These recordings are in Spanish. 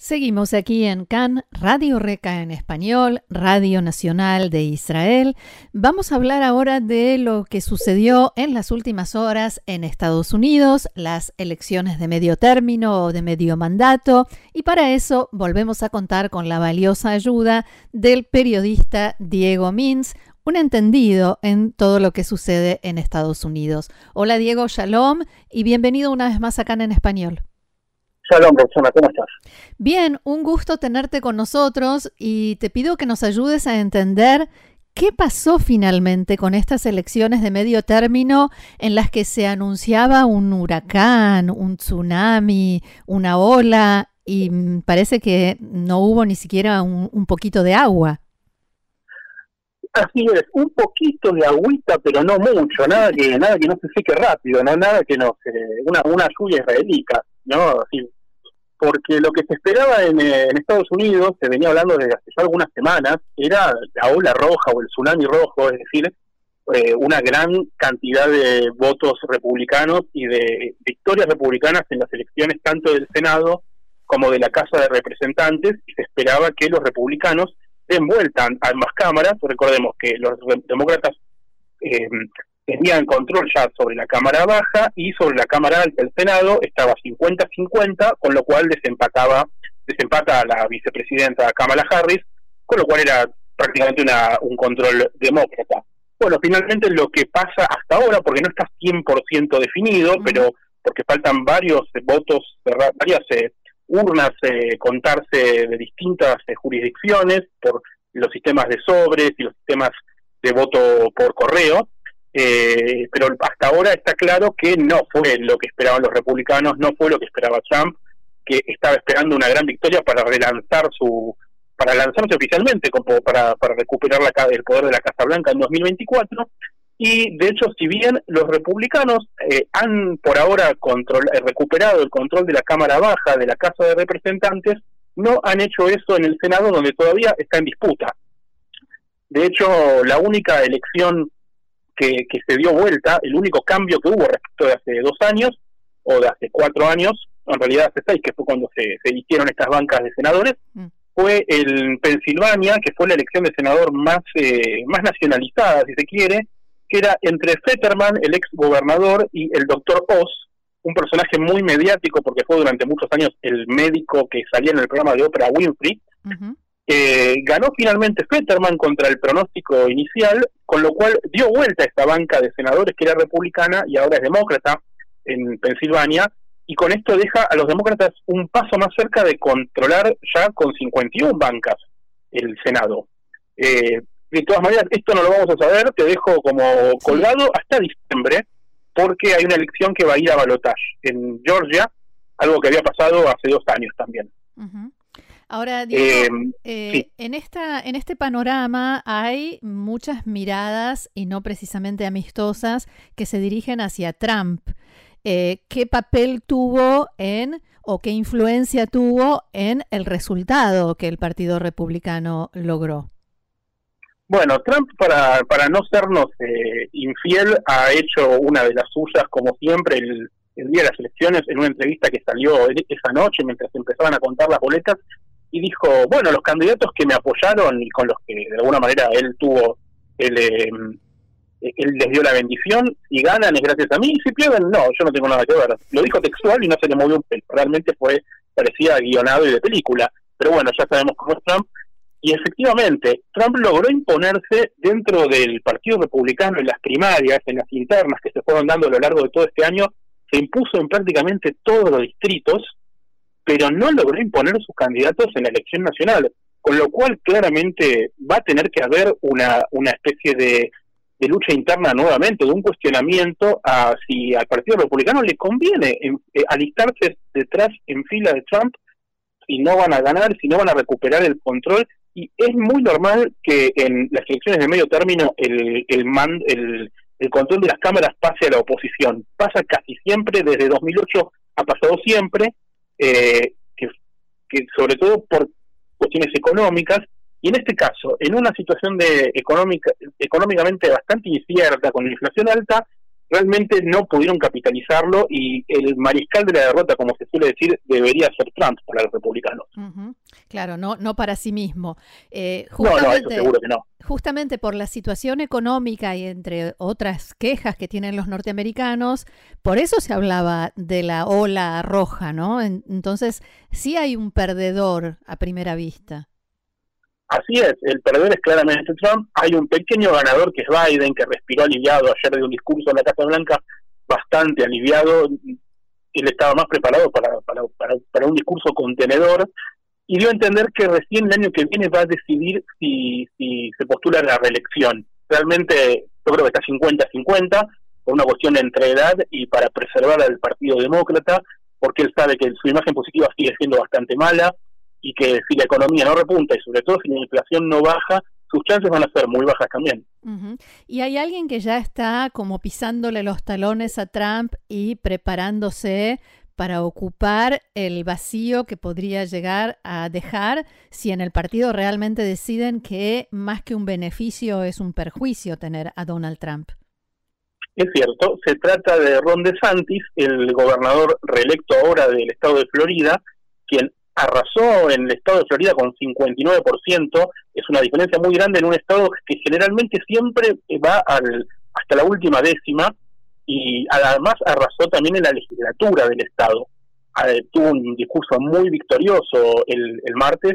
Seguimos aquí en CAN, Radio Reca en español, Radio Nacional de Israel. Vamos a hablar ahora de lo que sucedió en las últimas horas en Estados Unidos, las elecciones de medio término o de medio mandato, y para eso volvemos a contar con la valiosa ayuda del periodista Diego Mins, un entendido en todo lo que sucede en Estados Unidos. Hola Diego, shalom y bienvenido una vez más acá en español. Shalom, Roxana, ¿cómo estás? Bien, un gusto tenerte con nosotros y te pido que nos ayudes a entender qué pasó finalmente con estas elecciones de medio término en las que se anunciaba un huracán, un tsunami, una ola y parece que no hubo ni siquiera un, poquito de agua. Así es, un poquito de agüita, pero no mucho, nada que nada que no se seque rápido, no nada que no se, una una lluvia israelita, no, así porque lo que se esperaba en, eh, Estados Unidos, se venía hablando desde hace ya algunas semanas, era la ola roja o el tsunami rojo, es decir, eh, una gran cantidad de votos republicanos y de victorias republicanas en las elecciones tanto del Senado como de la Casa de Representantes, y se esperaba que los republicanos den vuelta a ambas cámaras, recordemos que los demócratas eh, tenían control ya sobre la Cámara Baja y sobre la Cámara Alta del Senado estaba 50-50, con lo cual desempataba, desempata a la vicepresidenta Kamala Harris, con lo cual era prácticamente una, un control demócrata. Bueno, finalmente lo que pasa hasta ahora, porque no está 100% definido, pero porque faltan varios votos, varias eh, urnas eh, contarse de distintas eh, jurisdicciones por los sistemas de sobres y los sistemas de voto por correo, eh, pero hasta ahora está claro que no fue lo que esperaban los republicanos, no fue lo que esperaba Trump, que estaba esperando una gran victoria para relanzar su para lanzarse oficialmente como para, para recuperar la, el poder de la Casa Blanca en 2024 y de hecho si bien los republicanos eh, han por ahora control, eh, recuperado el control de la Cámara Baja de la Casa de Representantes no han hecho eso en el Senado donde todavía está en disputa. De hecho la única elección que, se dio vuelta, el único cambio que hubo respecto de hace dos años o de hace cuatro años, en realidad hace seis, que fue cuando se, se eligieron estas bancas de senadores, mm. fue en Pensilvania, que fue la elección de senador más, eh, más nacionalizada, si se quiere, que era entre Fetterman, el ex gobernador, y el doctor Oz, un personaje muy mediático porque fue durante muchos años el médico que salía en el programa de ópera Winfrey, eh, ganó finalmente Fetterman contra el pronóstico inicial, con lo cual dio vuelta a esta banca de senadores que era republicana y ahora es demócrata en Pensilvania, y con esto deja a los demócratas un paso más cerca de controlar ya con 51 bancas el Senado. Eh, de todas maneras, esto no lo vamos a saber, te dejo como colgado hasta diciembre, porque hay una elección que va a ir a balotage en Georgia, algo que había pasado hace dos años también. Ahora, em, eh, en, esta, en este panorama hay muchas miradas, y no precisamente amistosas, que se dirigen hacia Trump. Eh, ¿Qué papel tuvo en o qué influencia tuvo en el resultado que el Partido Republicano logró? Bueno, Trump, para, para no sernos eh, infiel, ha hecho una de las suyas, como siempre, el, el día de las elecciones, en una entrevista que salió esa noche mientras empezaban a contar las boletas, y dijo, bueno, los candidatos que me apoyaron y con los que de alguna manera él tuvo, él, eh, él les dio la bendición, y ganan es gracias a mí, y si pierden, no, yo no tengo nada que ver. Lo dijo textual y no se le movió un pelo, realmente fue, parecía guionado y de película, pero bueno, ya sabemos cómo es Trump. Y efectivamente, Trump logró imponerse dentro del Partido Republicano en las primarias, en las internas que se fueron dando a lo largo de todo este año, se impuso en prácticamente todos los distritos, pero no logró imponer sus candidatos en la elección nacional, con lo cual claramente va a tener que haber una, una especie de, lucha interna nuevamente, de un cuestionamiento a si al Partido Republicano le conviene eh, alistarse detrás en fila de Trump si no van a ganar, si no van a recuperar el control. Y es muy normal que en las elecciones de medio término el, el, el control de las cámaras pase a la oposición. Pasa casi siempre, desde 2008 ha pasado siempre, eh, que, sobre todo por cuestiones económicas, Y en este caso, en una situación de económica, económicamente bastante incierta, con inflación alta, realmente no pudieron capitalizarlo y el mariscal de la derrota, como se suele decir, debería ser Trump para los republicanos. Claro, no, no para sí mismo. Eh, no, no, eso seguro que no. Justamente por la situación económica y entre otras quejas que tienen los norteamericanos, por eso se hablaba de la ola roja, ¿no? Entonces, sí hay un perdedor a primera vista. Así es, el perdedor es claramente Trump. Hay un pequeño ganador que es Biden, que respiró aliviado ayer de un discurso en la Casa Blanca bastante aliviado. Él estaba más preparado para, para, para, un discurso contenedor y dio a entender que recién el año que viene va a decidir si, si se postula la reelección. Realmente yo creo que está 50-50 por una cuestión entre edad y para preservar al Partido Demócrata, porque él sabe que su imagen positiva sigue siendo bastante mala y que si la economía no repunta y sobre todo si la inflación no baja, sus chances van a ser muy bajas también. Y hay alguien que ya está como pisándole los talones a Trump y preparándose para ocupar el vacío que podría llegar a dejar si en el partido realmente deciden que más que un beneficio es un perjuicio tener a Donald Trump. Es cierto, se trata de Ron DeSantis, el gobernador reelecto ahora del estado de Florida, quien arrasó en el estado de Florida con 59%, es una diferencia muy grande en un estado que generalmente siempre va al, hasta la última décima y además arrasó también en la legislatura del estado. Ah, tuvo un discurso muy victorioso el, el martes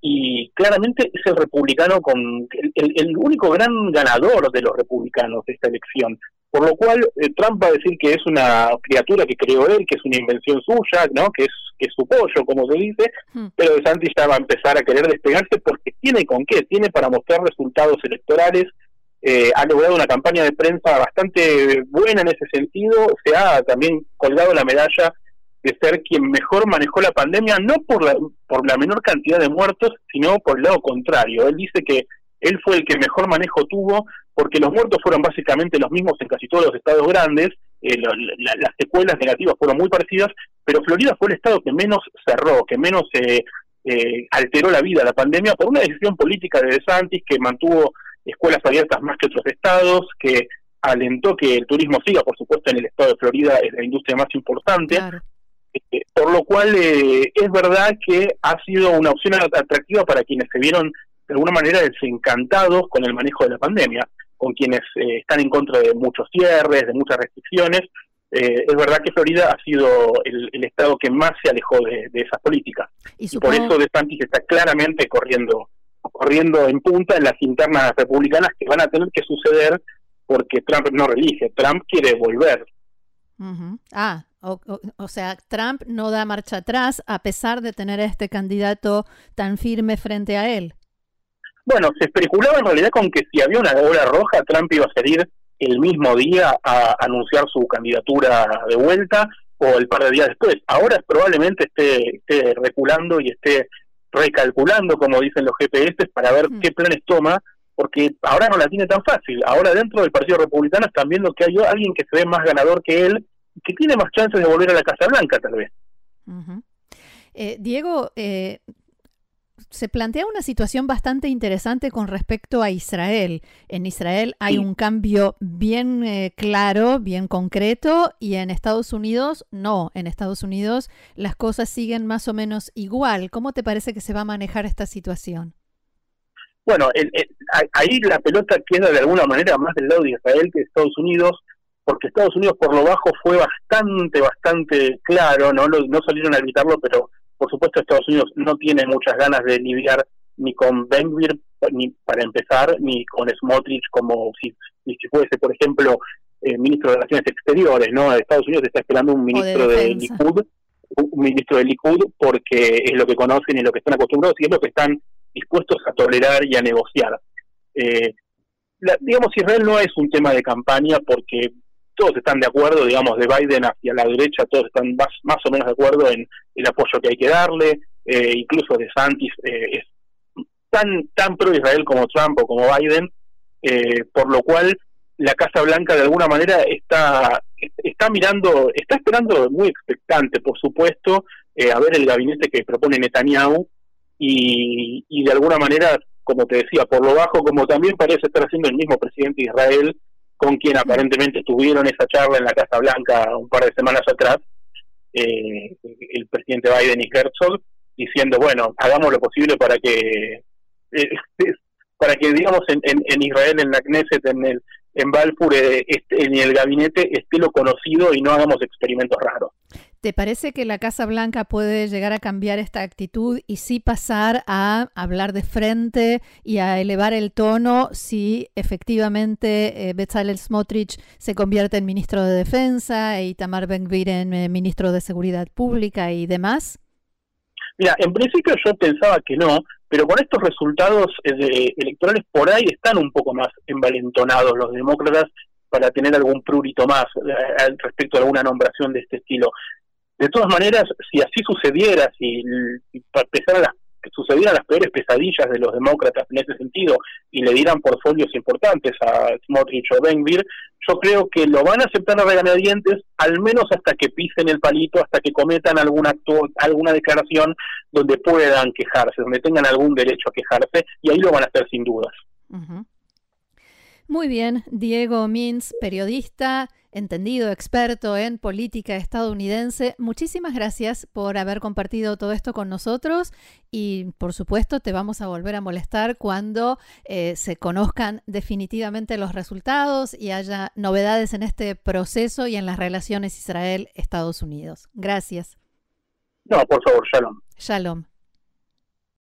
y claramente es el republicano con el, único gran ganador de los republicanos de esta elección. Por lo cual eh, Trump va a decir que es una criatura que creó él, que es una invención suya, ¿no? que es que es su pollo, como se dice, hmm. pero De Santis ya va a empezar a querer despegarse porque tiene con qué, tiene para mostrar resultados electorales, eh, ha logrado una campaña de prensa bastante buena en ese sentido, se ha también colgado la medalla de ser quien mejor manejó la pandemia, no por la, por la menor cantidad de muertos, sino por el lado contrario. Él dice que él fue el que mejor manejo tuvo, porque los muertos fueron básicamente los mismos en casi todos los estados grandes, eh, las secuelas negativas fueron muy parecidas, pero Florida fue el estado que menos cerró, que menos eh, eh, alteró la vida la pandemia por una decisión política de DeSantis que mantuvo escuelas abiertas más que otros estados, que alentó que el turismo siga, por supuesto, en el estado de Florida es la industria más importante. Eh, por lo cual eh, es verdad que ha sido una opción atractiva para quienes se vieron de alguna manera desencantados con el manejo de la pandemia, con quienes eh, están en contra de muchos cierres, de muchas restricciones. es verdad que Florida ha sido el, estado que más se alejó de, esas políticas. Y, por eso DeSantis está claramente corriendo, corriendo en punta en las internas republicanas que van a tener que suceder porque Trump no relige, Trump quiere volver. Ah, o, sea, Trump no da marcha atrás a pesar de tener a este candidato tan firme frente a él. Bueno, se especulaba en realidad con que si había una ola roja, Trump iba a salir el mismo día a anunciar su candidatura de vuelta o el par de días después. Ahora probablemente esté, esté reculando y esté recalculando, como dicen los GPS, para ver mm. qué planes toma, porque ahora no la tiene tan fácil. Ahora dentro del Partido Republicano están viendo que hay alguien que se ve más ganador que él que tiene más chances de volver a la Casa Blanca, tal vez. Eh, Diego, eh, se plantea una situación bastante interesante con respecto a Israel. En Israel hay un cambio bien eh, claro, bien concreto, y en Estados Unidos no. En Estados Unidos las cosas siguen más o menos igual. ¿Cómo te parece que se va a manejar esta situación? Bueno, ahí la pelota queda de alguna manera más del lado de Israel que de Estados Unidos porque Estados Unidos por lo bajo fue bastante, bastante claro, no, no salieron a gritarlo, pero por supuesto Estados Unidos no tiene muchas ganas de lidiar ni con Ben-Gvir, ni para empezar, ni con Smotrich como si, si fuese, por ejemplo, eh, ministro de Relaciones Exteriores, ¿no? Estados Unidos está esperando un ministro de, Likud, un ministro de Likud, porque es lo que conocen y lo que están acostumbrados y es lo que están dispuestos a tolerar y a negociar. Eh, digamos, Israel no es un tema de campaña porque todos están de acuerdo, digamos, de Biden hacia la derecha, todos están más, más o menos de acuerdo en el apoyo que hay que darle, eh, incluso de Santis eh, es tan, tan pro Israel como Trump o como Biden, eh, por lo cual la Casa Blanca de alguna manera está, está mirando, está esperando muy expectante, por supuesto, a ver el gabinete que propone Netanyahu y, y de alguna manera como te decía, por lo bajo, como también parece estar haciendo el mismo presidente de Israel, con quien aparentemente tuvieron esa charla en la Casa Blanca un par de semanas atrás, eh, el presidente Biden y Herzog, diciendo, bueno, hagamos lo posible para que, eh, para que digamos, en, en, Israel, en la Knesset, en el en Balfour, eh, este, en el gabinete, esté lo conocido y no hagamos experimentos raros. ¿Te parece que la Casa Blanca puede llegar a cambiar esta actitud y sí pasar a hablar de frente y a elevar el tono si efectivamente eh, Bezalel Smotrich se convierte en ministro de Defensa y Tamar Ben-Gvir en eh, ministro de Seguridad Pública y demás? Mira, en principio yo pensaba que no, pero con estos resultados eh, electorales por ahí están un poco más envalentonados los demócratas para tener algún prurito más respecto a alguna nombración de este estilo. De todas maneras, si así sucediera, si, a las, sucedieran las peores pesadillas de los demócratas en ese sentido y le dieran portfolios importantes a Smotrich o Benvir, yo creo que lo van a aceptar a regañadientes, al menos hasta que pisen el palito, hasta que cometan algún alguna declaración donde puedan quejarse, donde tengan algún derecho a quejarse, y ahí lo van a hacer sin dudas. Muy bien, Diego Mins, periodista, entendido, experto en política estadounidense, muchísimas gracias por haber compartido todo esto con nosotros y por supuesto te vamos a volver a molestar cuando eh, se conozcan definitivamente los resultados y haya novedades en este proceso y en las relaciones Israel-Estados Unidos. Gracias. No, por favor, shalom. Shalom.